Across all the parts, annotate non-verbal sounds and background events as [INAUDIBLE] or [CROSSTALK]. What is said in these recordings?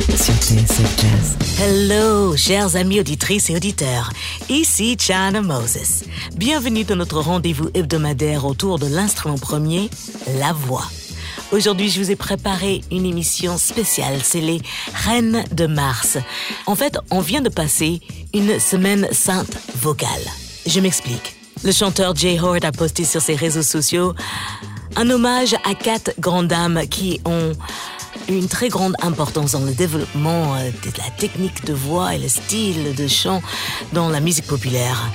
Jazz. Hello, chers amis auditrices et auditeurs. Ici China Moses. Bienvenue dans notre rendez-vous hebdomadaire autour de l'instrument premier, la voix. Aujourd'hui, je vous ai préparé une émission spéciale, c'est les Reines de Mars. En fait, on vient de passer une semaine sainte vocale. Je m'explique. Le chanteur Jay Horde a posté sur ses réseaux sociaux un hommage à quatre grandes dames qui ont une très grande importance dans le développement euh, de la technique de voix et le style de chant dans la musique populaire.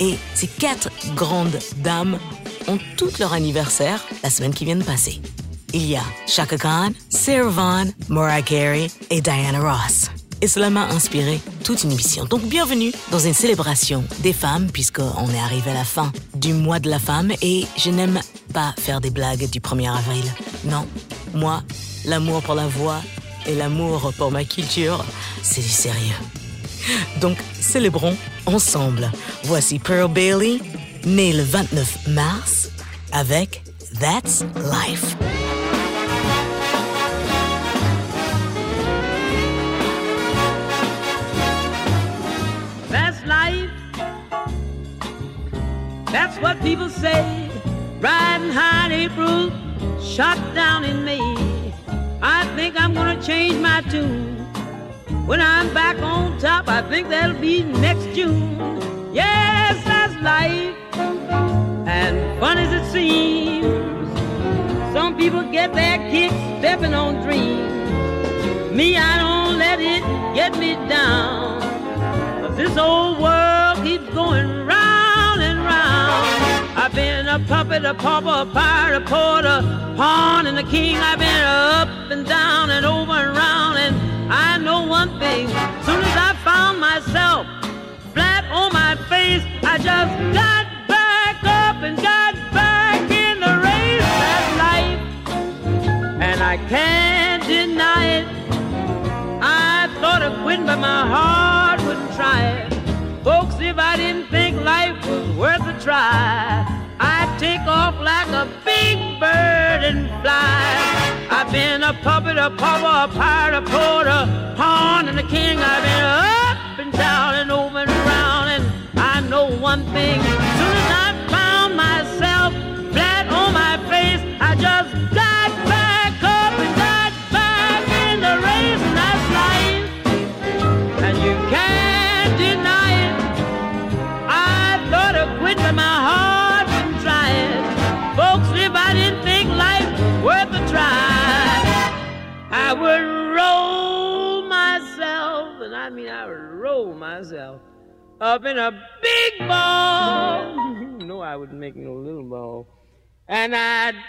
Et ces quatre grandes dames ont toutes leur anniversaire la semaine qui vient de passer. Il y a Chaka Khan, Sarah Vaughan, Mariah Carey et Diana Ross. Et cela m'a inspiré toute une émission. Donc bienvenue dans une célébration des femmes, puisqu'on est arrivé à la fin du mois de la femme et je n'aime pas faire des blagues du 1er avril. Non, moi, l'amour pour la voix et l'amour pour ma culture, c'est du sérieux. Donc célébrons ensemble. Voici Pearl Bailey, née le 29 mars, avec That's Life. That's life. That's what people say. Riding high in April, shot down in May. I think I'm gonna change my tune. When I'm back on top, I think that'll be next June. Yes, that's life. And fun as it seems, some people get their kicks stepping on dreams. Me, I don't let it get me down. But this old world keeps going round. I've been a puppet, a pauper, a pirate, a porter, pawn, and a king. I've been up and down and over and round. And I know one thing. Soon as I found myself flat on my face, I just got back up and got back in the race. That's life. And I can't deny it. I thought of quitting, but my heart wouldn't try it. Folks, if I didn't think life was worth a try, take off like a big bird and fly. I've been a puppet, a pauper, a pirate, a porter, pawn, and a king. I've been up and down and over and around, and I know one thing. Up in a big ball. [LAUGHS] no, I wouldn't make no little ball. And I died.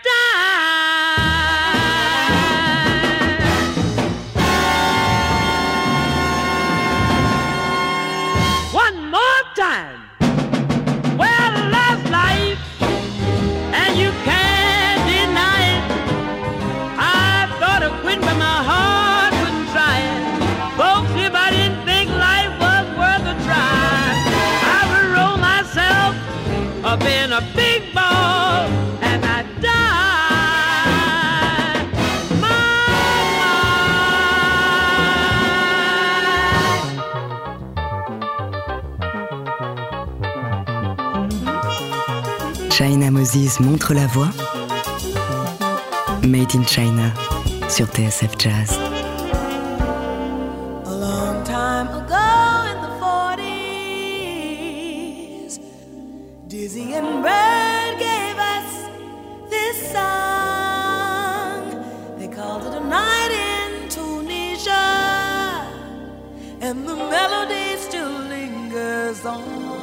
One more time. China Moses montre la voix. Made in China sur TSF Jazz. A long time ago in the 40s, Dizzy and Bird gave us this song. They called it a night in Tunisia, and the melody still lingers on.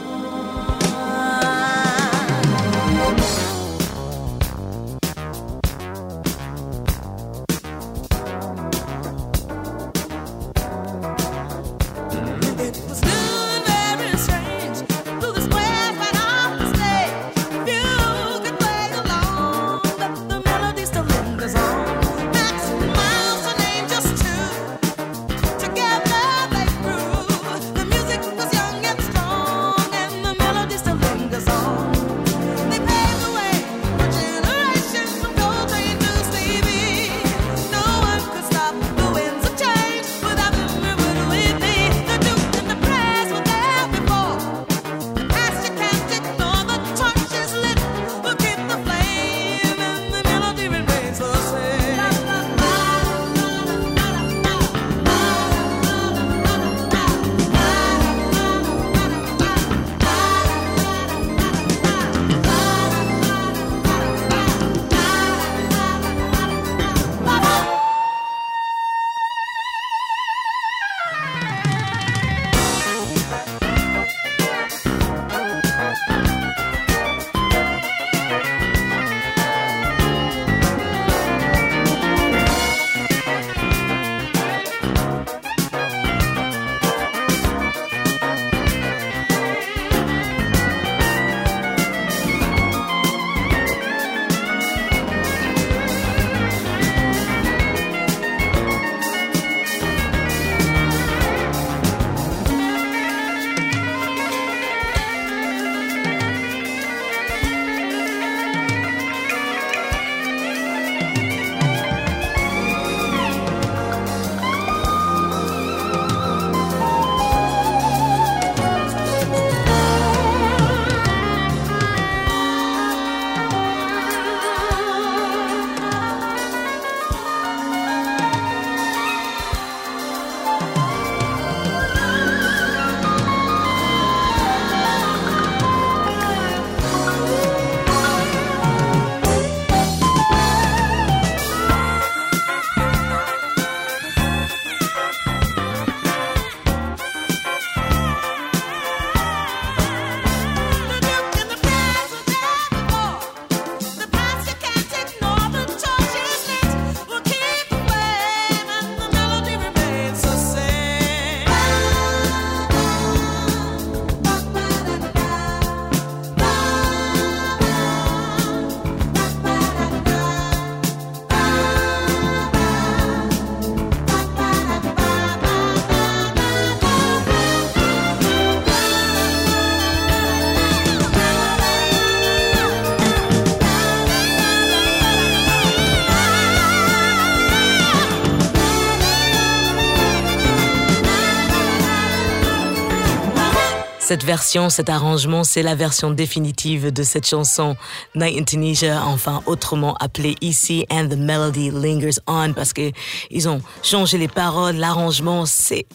Cette version, cet arrangement, c'est la version définitive de cette chanson Night in Tunisia, enfin autrement appelée ici And the Melody Lingers On parce que ils ont changé les paroles, l'arrangement, c'est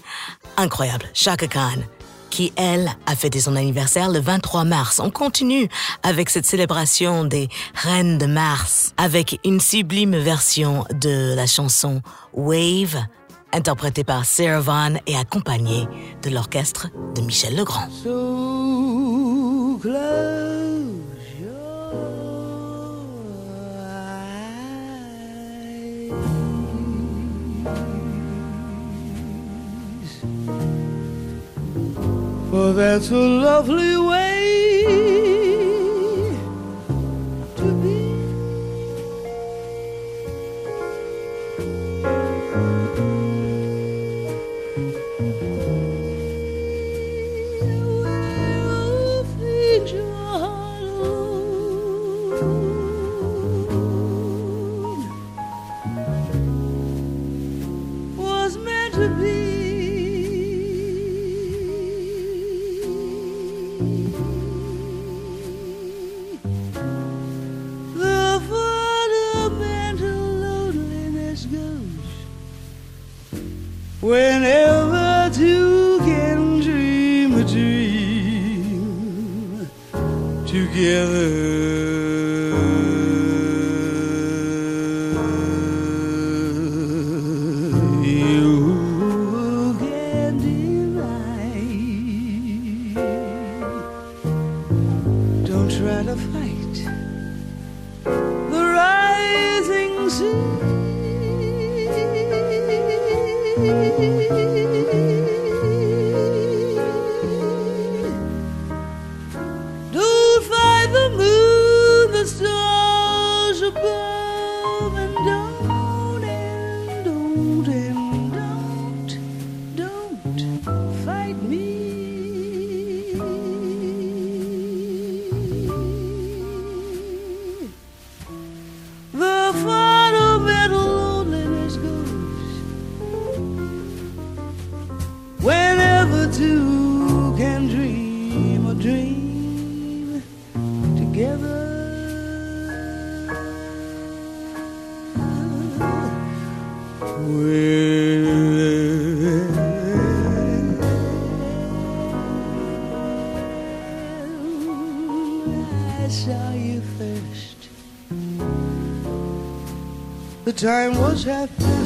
incroyable. Chaka Khan qui, elle, a fêté son anniversaire le 23 mars. On continue avec cette célébration des Reines de Mars, avec une sublime version de la chanson Wave interprété par Sarah Vaughan et accompagné de l'orchestre de Michel Legrand. Together. Time was half past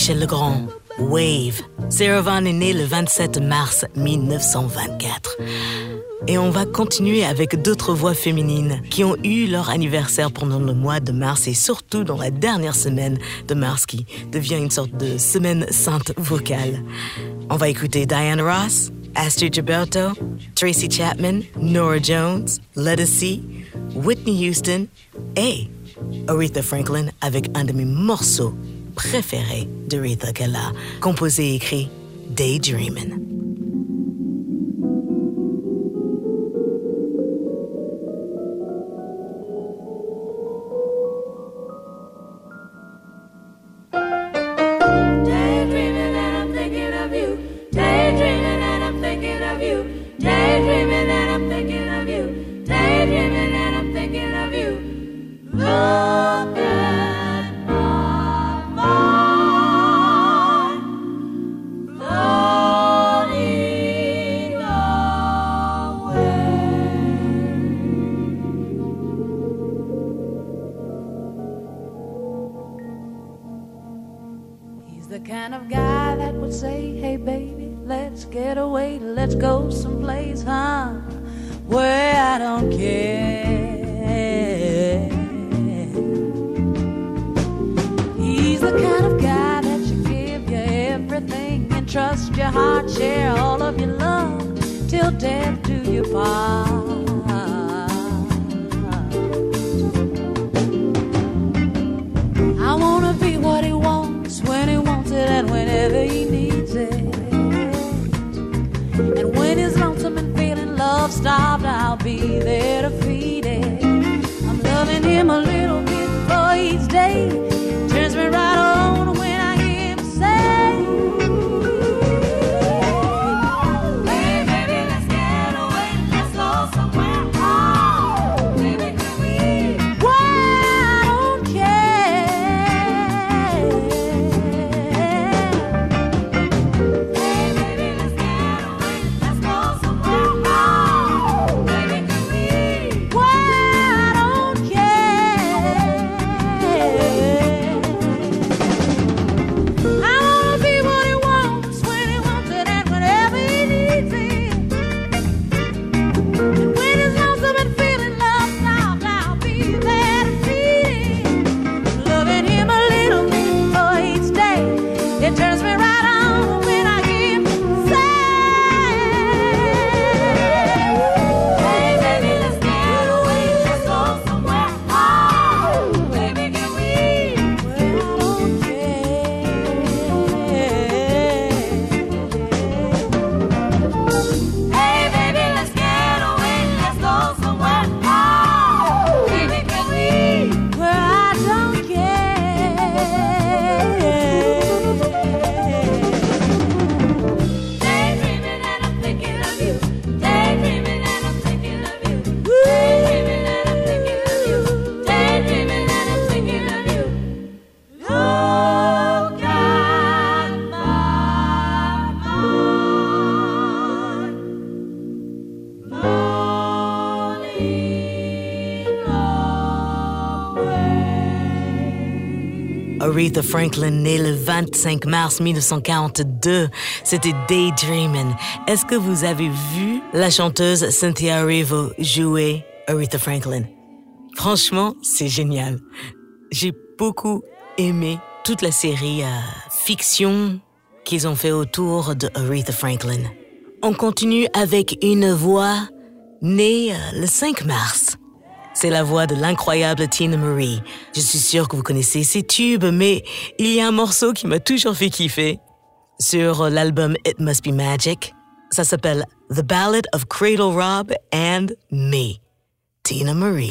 Michel Legrand, Wave. Seravan est né le 27 mars 1924. Et on va continuer avec d'autres voix féminines qui ont eu leur anniversaire pendant le mois de mars et surtout dans la dernière semaine de mars qui devient une sorte de semaine sainte vocale. On va écouter Diane Ross, Astrid Gilberto, Tracy Chapman, Nora Jones, Let See, Whitney Houston et Aretha Franklin avec un de mes morceaux préféré de Rita Gala, composé et écrit Daydreamin'. Aretha Franklin, née le 25 mars 1942, c'était Daydreamin'. Est-ce que vous avez vu la chanteuse Cynthia Erivo jouer Aretha Franklin? Franchement, c'est génial. J'ai beaucoup aimé toute la série euh, fiction qu'ils ont fait autour de Aretha Franklin. On continue avec une voix née euh, le 5 mars c'est la voix de l'incroyable Tina Marie. Je suis sûre que vous connaissez ses tubes, mais il y a un morceau qui m'a toujours fait kiffer. Sur l'album It Must Be Magic, ça s'appelle The Ballad of Cradle Rob and Me. Tina Marie.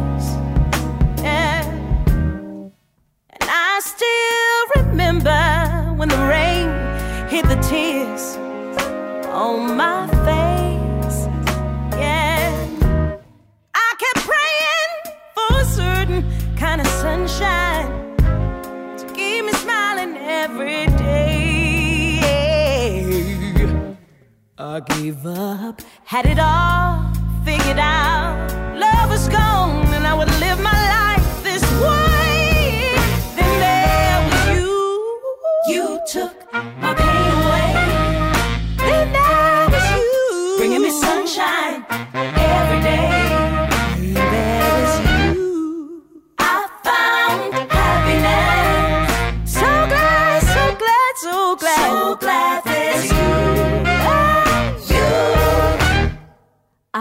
still remember when the rain hit the tears on my face. Yeah, I kept praying for a certain kind of sunshine to keep me smiling every day. I gave up, had it all figured out. Love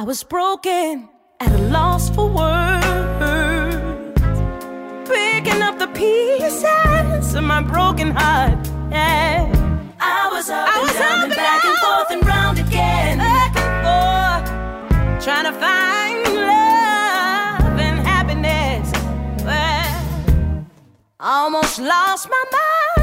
I was broken, at a loss for words, picking up the pieces of my broken heart. Yeah. I was up I and was down up and and back and down. forth and round again, back and forth, trying to find love and happiness. Well, almost lost my mind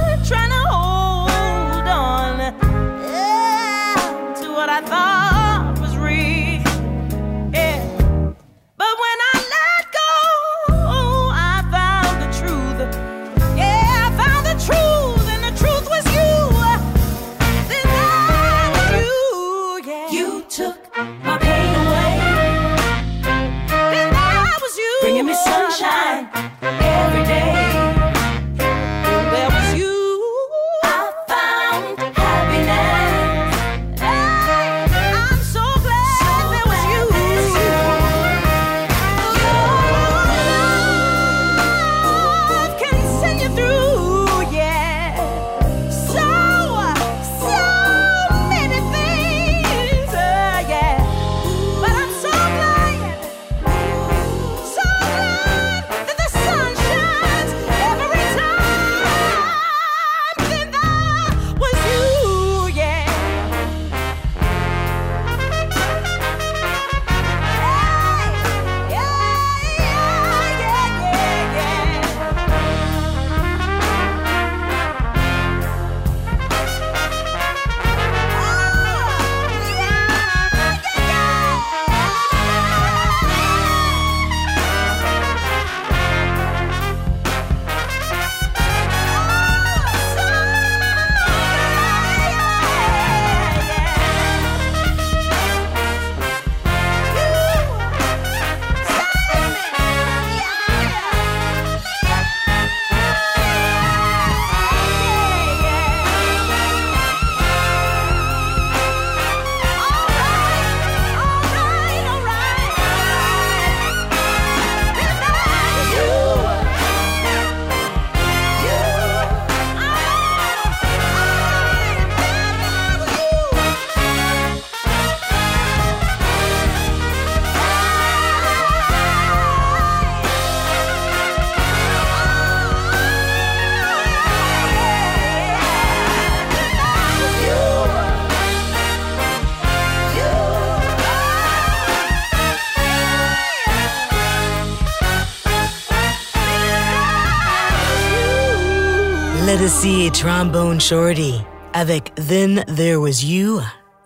See Trombone Shorty avec Then There Was You.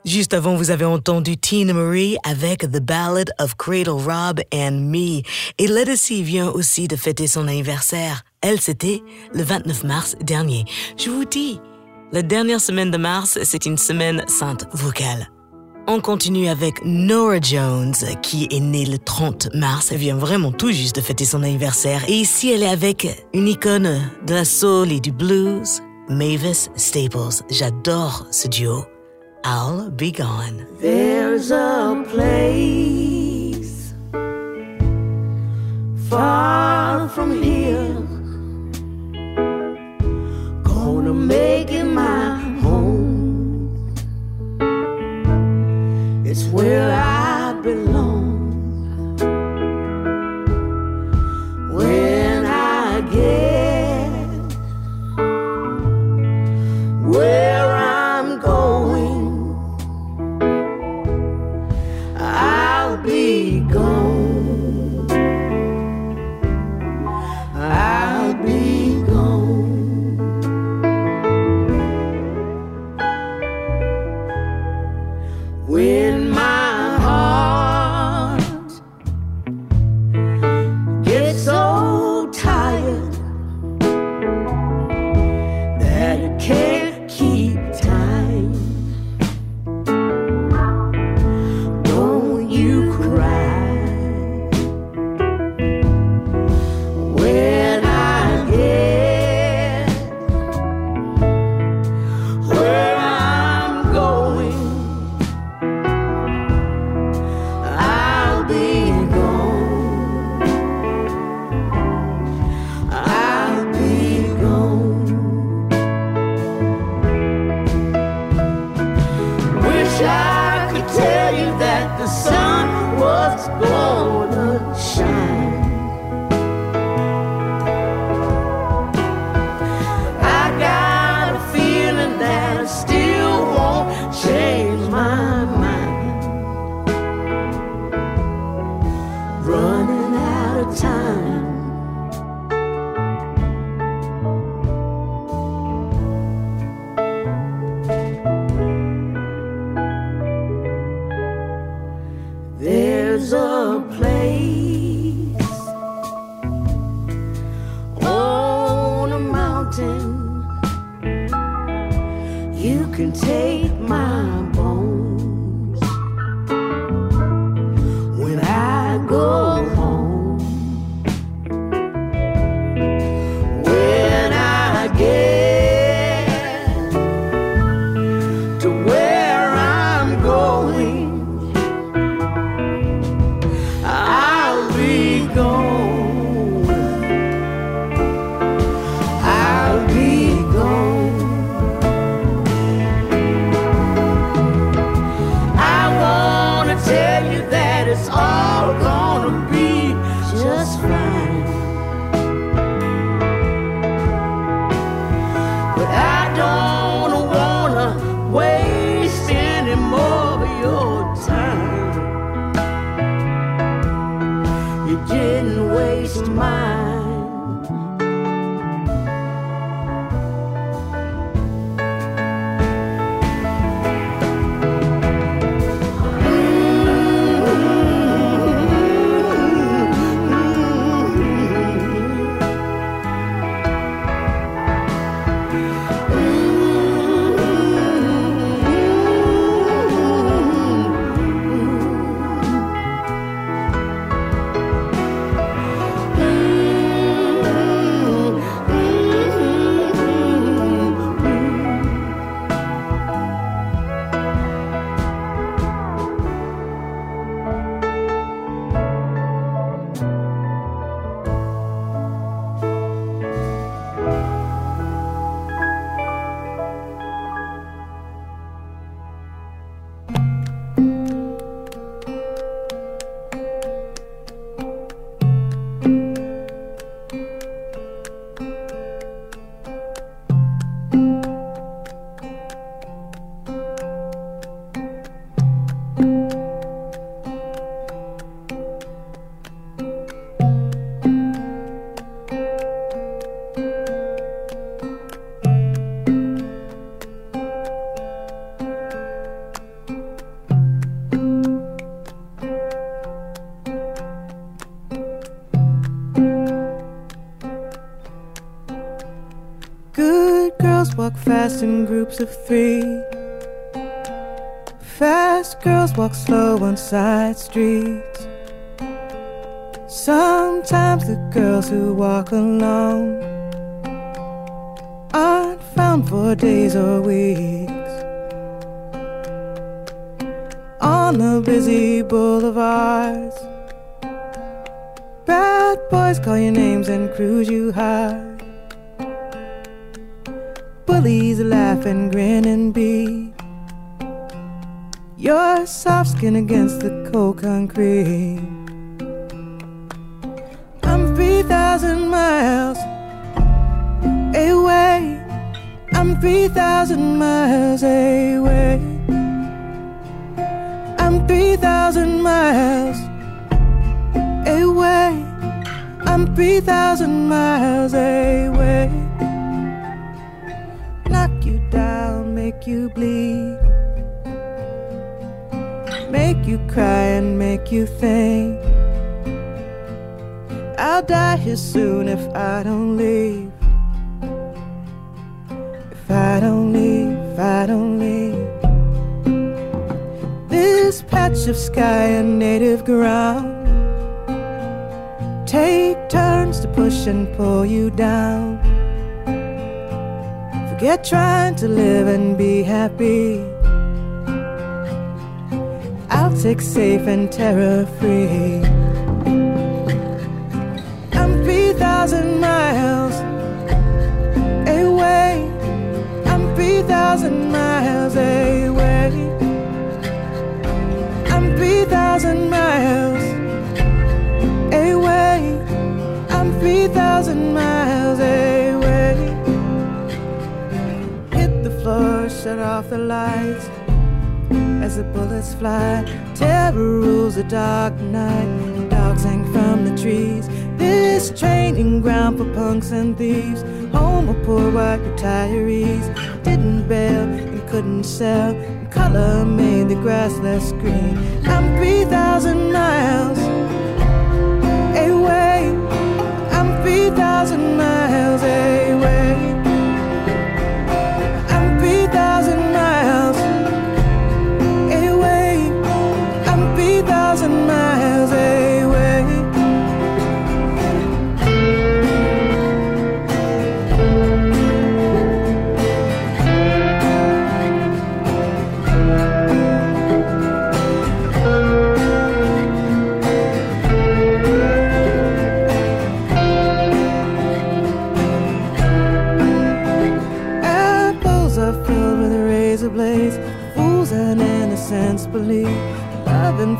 Juste avant, vous avez entendu Tina Marie avec The Ballad of Cradle Rob and Me. Et Let Us See vient aussi de fêter son anniversaire. Elle, c'était le 29 mars dernier. Je vous dis, la dernière semaine de mars, c'est une semaine sainte vocale. On continue avec Nora Jones, qui est née le 30 mars. Elle vient vraiment tout juste de fêter son anniversaire. Et ici, elle est avec une icône de la soul et du blues, Mavis Staples. J'adore ce duo. I'll be gone. There's a place far from here. Gonna make it my It's where I belong. 차 of three. Fast girls walk slow on side streets. Sometimes the girls who walk alone aren't found for days or weeks. On the busy boulevards, bad boys call your names and cruise you hard. Bullies laugh and grin and beat your soft skin against the cold concrete. I'm 3,000 miles away. I'm 3,000 miles away. I'm 3,000 miles away. I'm 3,000 miles away. Make you bleed. Make you cry and make you think. I'll die here soon if I don't leave. If I don't leave, if I don't leave. This patch of sky and native ground. Take turns to push and pull you down. Forget trying to live and be happy. I'll take safe and terror free. I'm 3,000 miles away. I'm 3,000 miles away. I'm 3,000 miles shut off the lights as the bullets fly. Terror rules the dark night. Dogs hang from the trees. This training ground for punks and thieves. Home of poor white retirees. Didn't bail and couldn't sell. Color made the grass less green. I'm 3,000 miles away. I'm 3,000 miles away.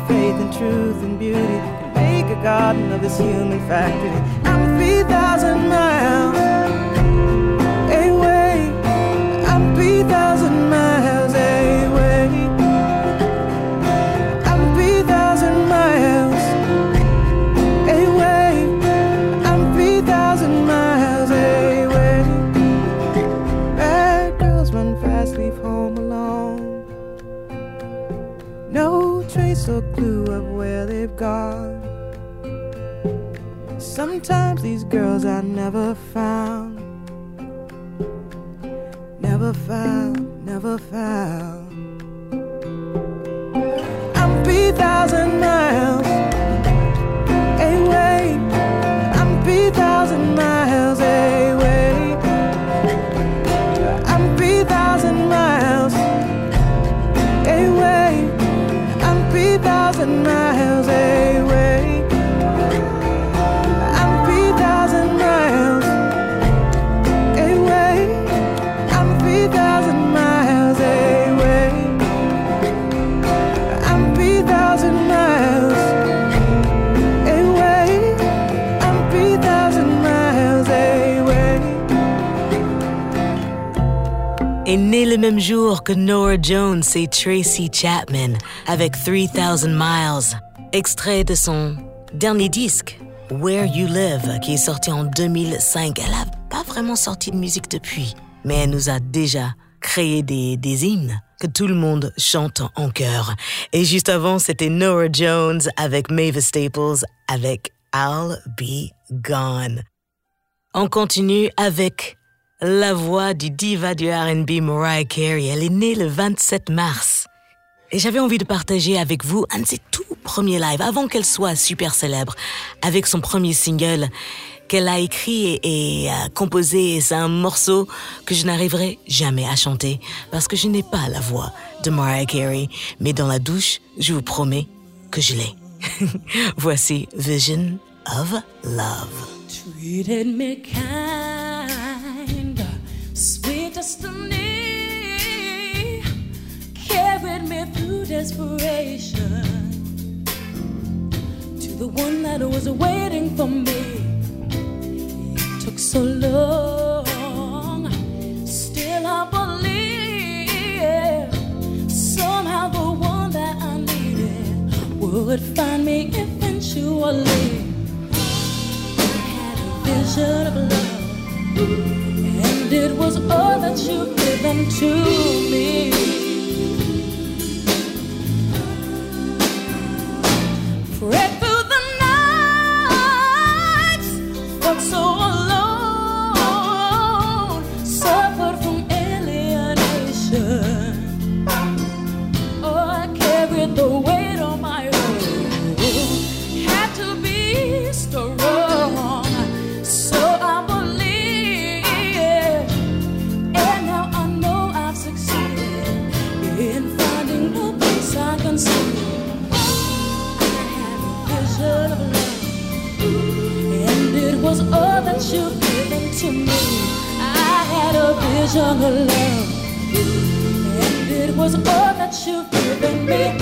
Faith and truth and beauty can make a garden of this human factory. I'm 3,000 miles que Nora Jones et Tracy Chapman avec 3000 Miles, extrait de son dernier disque, Where You Live, qui est sorti en 2005. Elle n'a pas vraiment sorti de musique depuis, mais elle nous a déjà créé des, des hymnes que tout le monde chante en chœur. Et juste avant, c'était Nora Jones avec Mavis Staples avec I'll Be Gone. On continue avec la voix du diva du RB Mariah Carey. Elle est née le 27 mars. Et j'avais envie de partager avec vous un de ses tout premiers lives, avant qu'elle soit super célèbre, avec son premier single qu'elle a écrit et, et, composé. C'est un morceau que je n'arriverai jamais à chanter parce que je n'ai pas la voix de Mariah Carey. Mais dans la douche, je vous promets que je l'ai. [LAUGHS] Voici Vision of Love. Desperation to the one that was waiting for me. It took so long, still I believe somehow the one that I needed would find me eventually I had a vision of love, and it was all that you've given to me. Right through the night, fought so vision of love. And it was all that you've given me.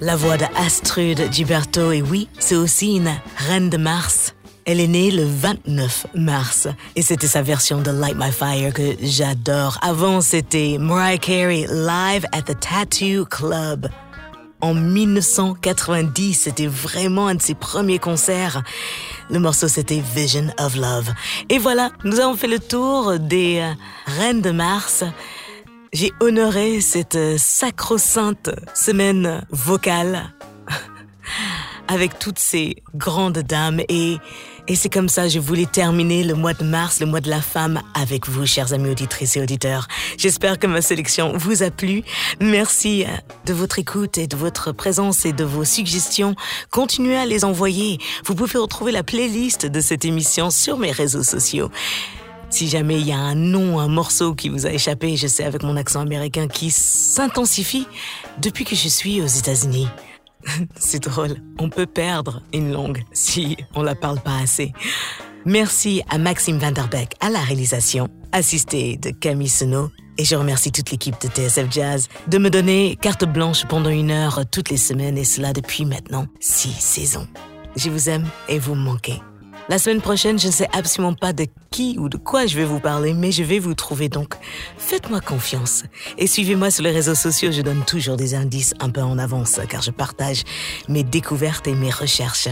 La voix de Astrude Gilberto, et oui, c'est aussi une reine de Mars. Elle est née le 29 mars et c'était sa version de Light My Fire que j'adore. Avant, c'était Mariah Carey live at the Tattoo Club. En 1990, c'était vraiment un de ses premiers concerts. Le morceau, c'était Vision of Love. Et voilà, nous avons fait le tour des euh, Reines de Mars. J'ai honoré cette euh, sacro-sainte semaine vocale [LAUGHS] avec toutes ces grandes dames et, et c'est comme ça je voulais terminer le mois de mars, le mois de la femme avec vous, chers amis auditrices et auditeurs. J'espère que ma sélection vous a plu. Merci euh, de votre écoute et de votre présence et de vos suggestions. Continuez à les envoyer. Vous pouvez retrouver la playlist de cette émission sur mes réseaux sociaux. Si jamais il y a un nom, un morceau qui vous a échappé, je sais avec mon accent américain qui s'intensifie depuis que je suis aux États-Unis. [LAUGHS] C'est drôle, on peut perdre une langue si on la parle pas assez. Merci à Maxime Vanderbeck à la réalisation, assisté de Camille Senot. Et je remercie toute l'équipe de TSF Jazz de me donner carte blanche pendant une heure toutes les semaines et cela depuis maintenant six saisons. Je vous aime et vous me manquez. La semaine prochaine, je ne sais absolument pas de qui ou de quoi je vais vous parler, mais je vais vous trouver donc. Faites-moi confiance et suivez-moi sur les réseaux sociaux. Je donne toujours des indices un peu en avance car je partage mes découvertes et mes recherches.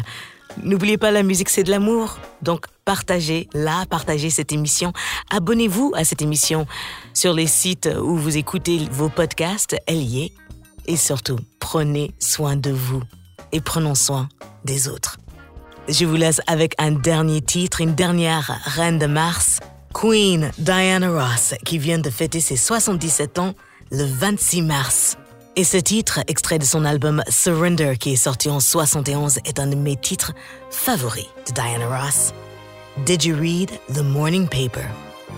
N'oubliez pas, la musique, c'est de l'amour. Donc, partagez-la, partagez cette émission. Abonnez-vous à cette émission sur les sites où vous écoutez vos podcasts, elle y est. Et surtout, prenez soin de vous et prenons soin des autres. Je vous laisse avec un dernier titre, une dernière reine de Mars, Queen Diana Ross, qui vient de fêter ses 77 ans le 26 mars. Et ce titre, extrait de son album Surrender, qui est sorti en 71, est un de mes titres favoris de Diana Ross. Did you read the morning paper?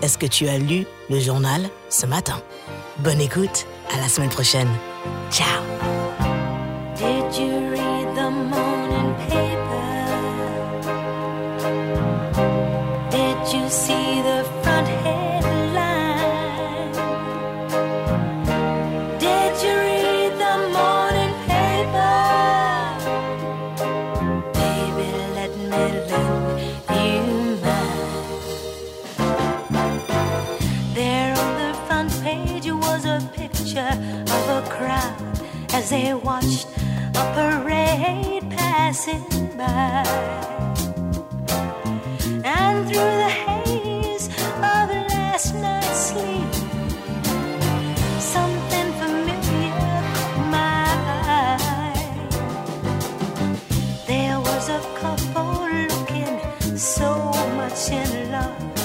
Est-ce que tu as lu le journal ce matin? Bonne écoute, à la semaine prochaine. Ciao! Did you they watched a parade passing by. And through the haze of last night's sleep, something familiar caught my eye. There was a couple looking so much in love,